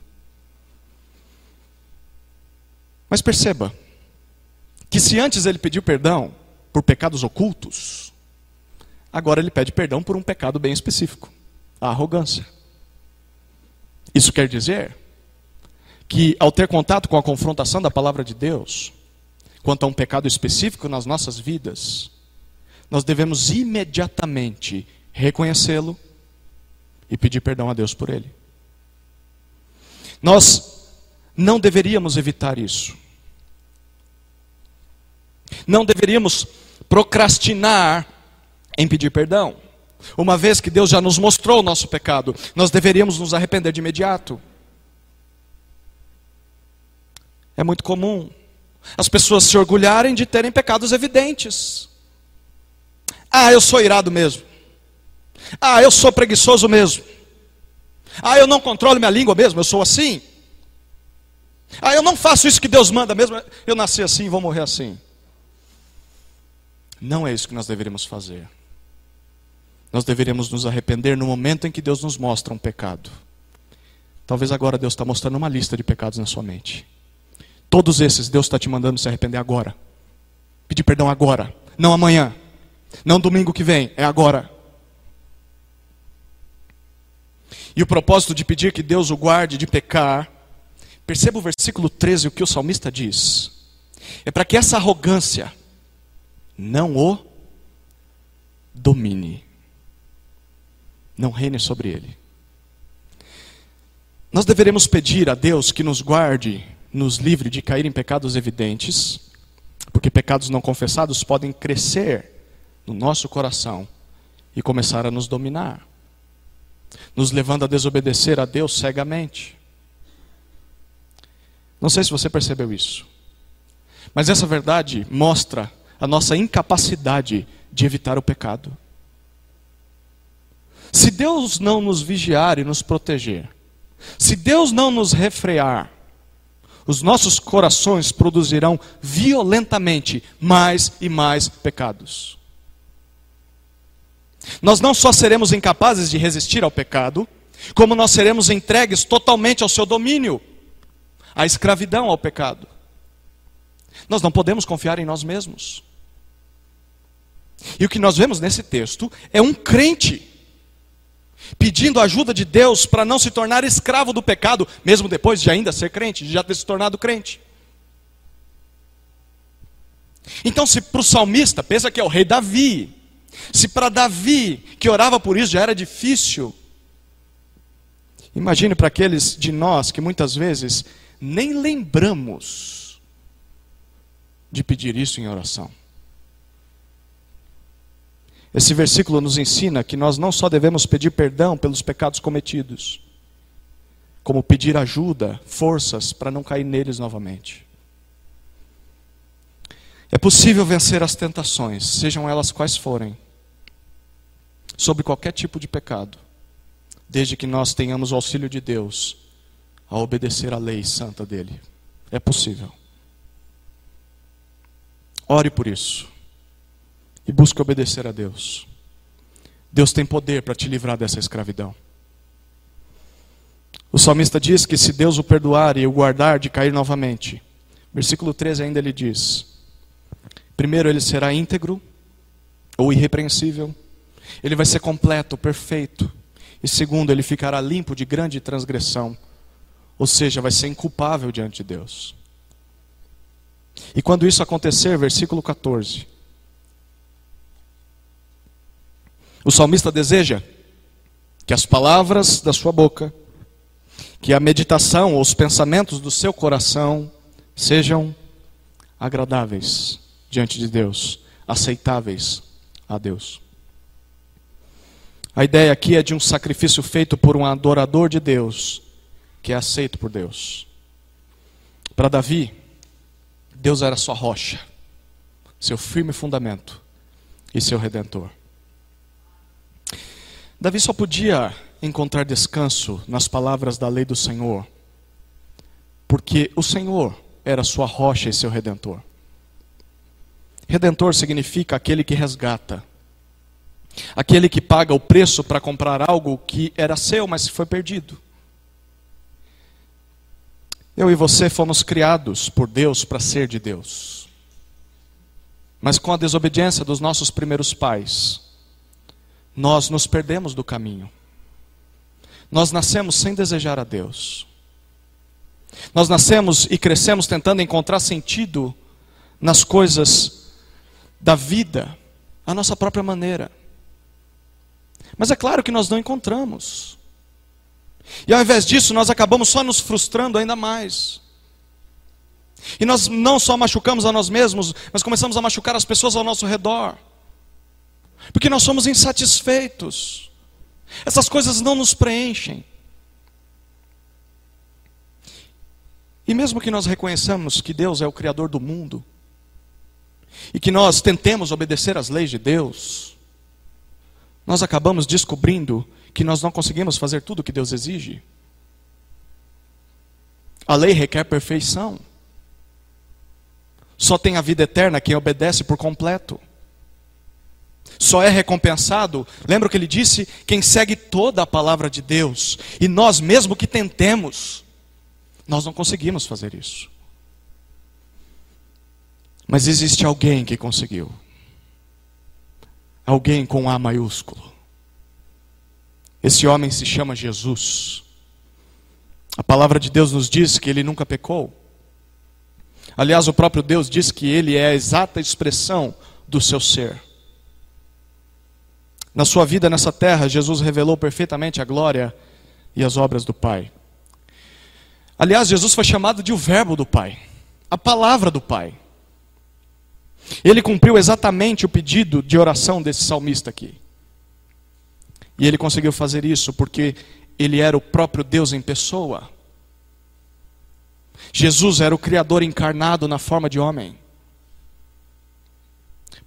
Mas perceba que se antes ele pediu perdão por pecados ocultos, agora ele pede perdão por um pecado bem específico, a arrogância. Isso quer dizer que ao ter contato com a confrontação da palavra de Deus, quanto a um pecado específico nas nossas vidas, nós devemos imediatamente reconhecê-lo e pedir perdão a Deus por ele. Nós não deveríamos evitar isso. Não deveríamos procrastinar em pedir perdão. Uma vez que Deus já nos mostrou o nosso pecado, nós deveríamos nos arrepender de imediato. É muito comum as pessoas se orgulharem de terem pecados evidentes. Ah, eu sou irado mesmo. Ah, eu sou preguiçoso mesmo. Ah, eu não controlo minha língua mesmo, eu sou assim. Ah, eu não faço isso que Deus manda mesmo, eu nasci assim vou morrer assim. Não é isso que nós deveríamos fazer. Nós deveríamos nos arrepender no momento em que Deus nos mostra um pecado. Talvez agora Deus está mostrando uma lista de pecados na sua mente. Todos esses Deus está te mandando se arrepender agora. Pedir perdão agora, não amanhã, não domingo que vem, é agora. E o propósito de pedir que Deus o guarde de pecar, perceba o versículo 13, o que o salmista diz. É para que essa arrogância não o domine, não reine sobre ele. Nós deveremos pedir a Deus que nos guarde, nos livre de cair em pecados evidentes, porque pecados não confessados podem crescer no nosso coração e começar a nos dominar nos levando a desobedecer a Deus cegamente. Não sei se você percebeu isso, mas essa verdade mostra a nossa incapacidade de evitar o pecado. Se Deus não nos vigiar e nos proteger, se Deus não nos refrear, os nossos corações produzirão violentamente mais e mais pecados. Nós não só seremos incapazes de resistir ao pecado, como nós seremos entregues totalmente ao seu domínio, à escravidão ao pecado. Nós não podemos confiar em nós mesmos. E o que nós vemos nesse texto é um crente pedindo ajuda de Deus para não se tornar escravo do pecado, mesmo depois de ainda ser crente, de já ter se tornado crente. Então, se para o salmista, pensa que é o rei Davi, se para Davi, que orava por isso, já era difícil, imagine para aqueles de nós que muitas vezes nem lembramos de pedir isso em oração. Esse versículo nos ensina que nós não só devemos pedir perdão pelos pecados cometidos, como pedir ajuda, forças para não cair neles novamente. É possível vencer as tentações, sejam elas quais forem sobre qualquer tipo de pecado, desde que nós tenhamos o auxílio de Deus a obedecer à lei santa dele. É possível. Ore por isso e busque obedecer a Deus. Deus tem poder para te livrar dessa escravidão. O salmista diz que se Deus o perdoar e o guardar de cair novamente, versículo 13 ainda ele diz: primeiro ele será íntegro ou irrepreensível ele vai ser completo, perfeito. E segundo, ele ficará limpo de grande transgressão. Ou seja, vai ser inculpável diante de Deus. E quando isso acontecer, versículo 14. O salmista deseja que as palavras da sua boca, que a meditação ou os pensamentos do seu coração sejam agradáveis diante de Deus, aceitáveis a Deus. A ideia aqui é de um sacrifício feito por um adorador de Deus, que é aceito por Deus. Para Davi, Deus era sua rocha, seu firme fundamento, e seu redentor. Davi só podia encontrar descanso nas palavras da lei do Senhor, porque o Senhor era sua rocha e seu redentor. Redentor significa aquele que resgata, aquele que paga o preço para comprar algo que era seu, mas foi perdido. Eu e você fomos criados por Deus para ser de Deus. Mas com a desobediência dos nossos primeiros pais, nós nos perdemos do caminho. Nós nascemos sem desejar a Deus. Nós nascemos e crescemos tentando encontrar sentido nas coisas da vida, à nossa própria maneira. Mas é claro que nós não encontramos. E ao invés disso, nós acabamos só nos frustrando ainda mais. E nós não só machucamos a nós mesmos, mas começamos a machucar as pessoas ao nosso redor. Porque nós somos insatisfeitos. Essas coisas não nos preenchem. E mesmo que nós reconheçamos que Deus é o Criador do mundo, e que nós tentemos obedecer às leis de Deus, nós acabamos descobrindo que nós não conseguimos fazer tudo o que Deus exige. A lei requer perfeição. Só tem a vida eterna quem obedece por completo. Só é recompensado, lembra o que ele disse? Quem segue toda a palavra de Deus. E nós, mesmo que tentemos, nós não conseguimos fazer isso. Mas existe alguém que conseguiu. Alguém com A maiúsculo. Esse homem se chama Jesus. A palavra de Deus nos diz que ele nunca pecou. Aliás, o próprio Deus diz que ele é a exata expressão do seu ser. Na sua vida nessa terra, Jesus revelou perfeitamente a glória e as obras do Pai. Aliás, Jesus foi chamado de o Verbo do Pai, a palavra do Pai. Ele cumpriu exatamente o pedido de oração desse salmista aqui. E ele conseguiu fazer isso porque ele era o próprio Deus em pessoa. Jesus era o Criador encarnado na forma de homem.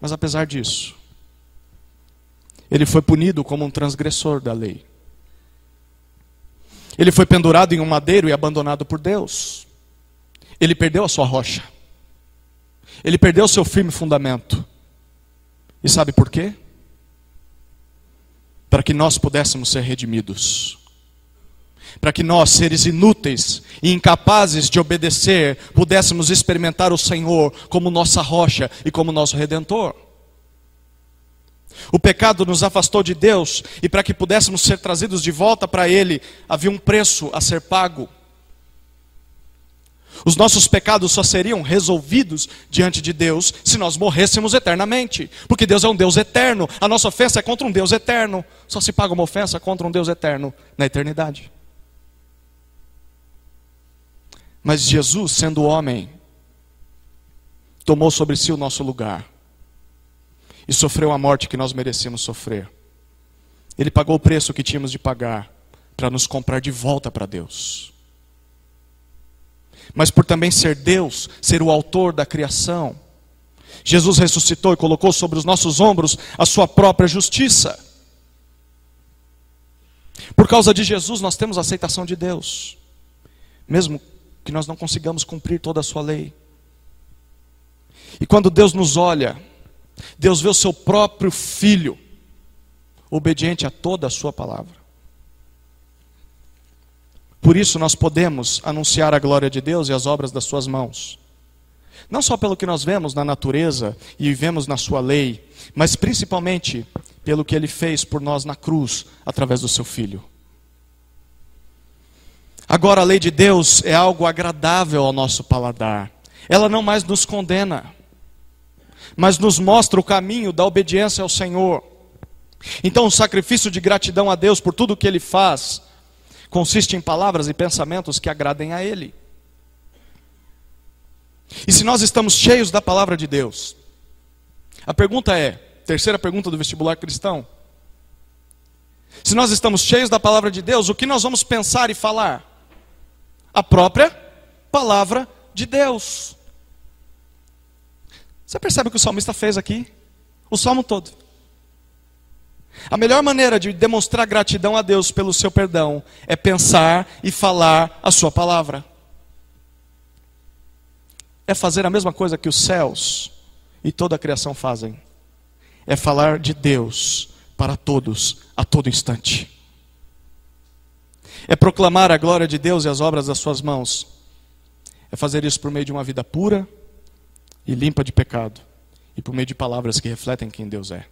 Mas apesar disso, ele foi punido como um transgressor da lei. Ele foi pendurado em um madeiro e abandonado por Deus. Ele perdeu a sua rocha. Ele perdeu o seu firme fundamento. E sabe por quê? Para que nós pudéssemos ser redimidos. Para que nós, seres inúteis e incapazes de obedecer, pudéssemos experimentar o Senhor como nossa rocha e como nosso redentor. O pecado nos afastou de Deus e para que pudéssemos ser trazidos de volta para Ele, havia um preço a ser pago. Os nossos pecados só seriam resolvidos diante de Deus se nós morrêssemos eternamente, porque Deus é um Deus eterno. A nossa ofensa é contra um Deus eterno. Só se paga uma ofensa contra um Deus eterno na eternidade. Mas Jesus, sendo homem, tomou sobre si o nosso lugar e sofreu a morte que nós merecíamos sofrer. Ele pagou o preço que tínhamos de pagar para nos comprar de volta para Deus. Mas por também ser Deus, ser o autor da criação, Jesus ressuscitou e colocou sobre os nossos ombros a sua própria justiça. Por causa de Jesus, nós temos a aceitação de Deus, mesmo que nós não consigamos cumprir toda a sua lei. E quando Deus nos olha, Deus vê o seu próprio filho obediente a toda a sua palavra. Por isso nós podemos anunciar a glória de Deus e as obras das suas mãos. Não só pelo que nós vemos na natureza e vemos na sua lei, mas principalmente pelo que ele fez por nós na cruz através do seu filho. Agora a lei de Deus é algo agradável ao nosso paladar. Ela não mais nos condena mas nos mostra o caminho da obediência ao Senhor. Então, o sacrifício de gratidão a Deus por tudo que Ele faz consiste em palavras e pensamentos que agradem a Ele. E se nós estamos cheios da palavra de Deus, a pergunta é: terceira pergunta do vestibular cristão. Se nós estamos cheios da palavra de Deus, o que nós vamos pensar e falar? A própria palavra de Deus. Você percebe o que o salmista fez aqui? O salmo todo. A melhor maneira de demonstrar gratidão a Deus pelo seu perdão é pensar e falar a sua palavra. É fazer a mesma coisa que os céus e toda a criação fazem. É falar de Deus para todos, a todo instante. É proclamar a glória de Deus e as obras das suas mãos. É fazer isso por meio de uma vida pura e limpa de pecado e por meio de palavras que refletem quem Deus é.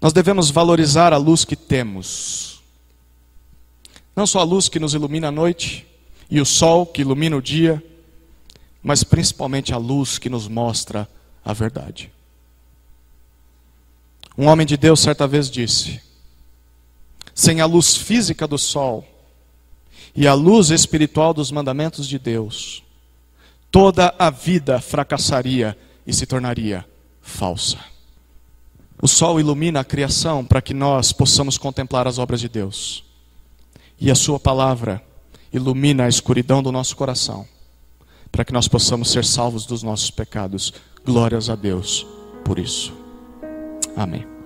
Nós devemos valorizar a luz que temos. Não só a luz que nos ilumina a noite e o sol que ilumina o dia, mas principalmente a luz que nos mostra a verdade. Um homem de Deus certa vez disse: sem a luz física do sol e a luz espiritual dos mandamentos de Deus, toda a vida fracassaria e se tornaria falsa. O sol ilumina a criação para que nós possamos contemplar as obras de Deus. E a Sua palavra ilumina a escuridão do nosso coração, para que nós possamos ser salvos dos nossos pecados. Glórias a Deus por isso. Amém.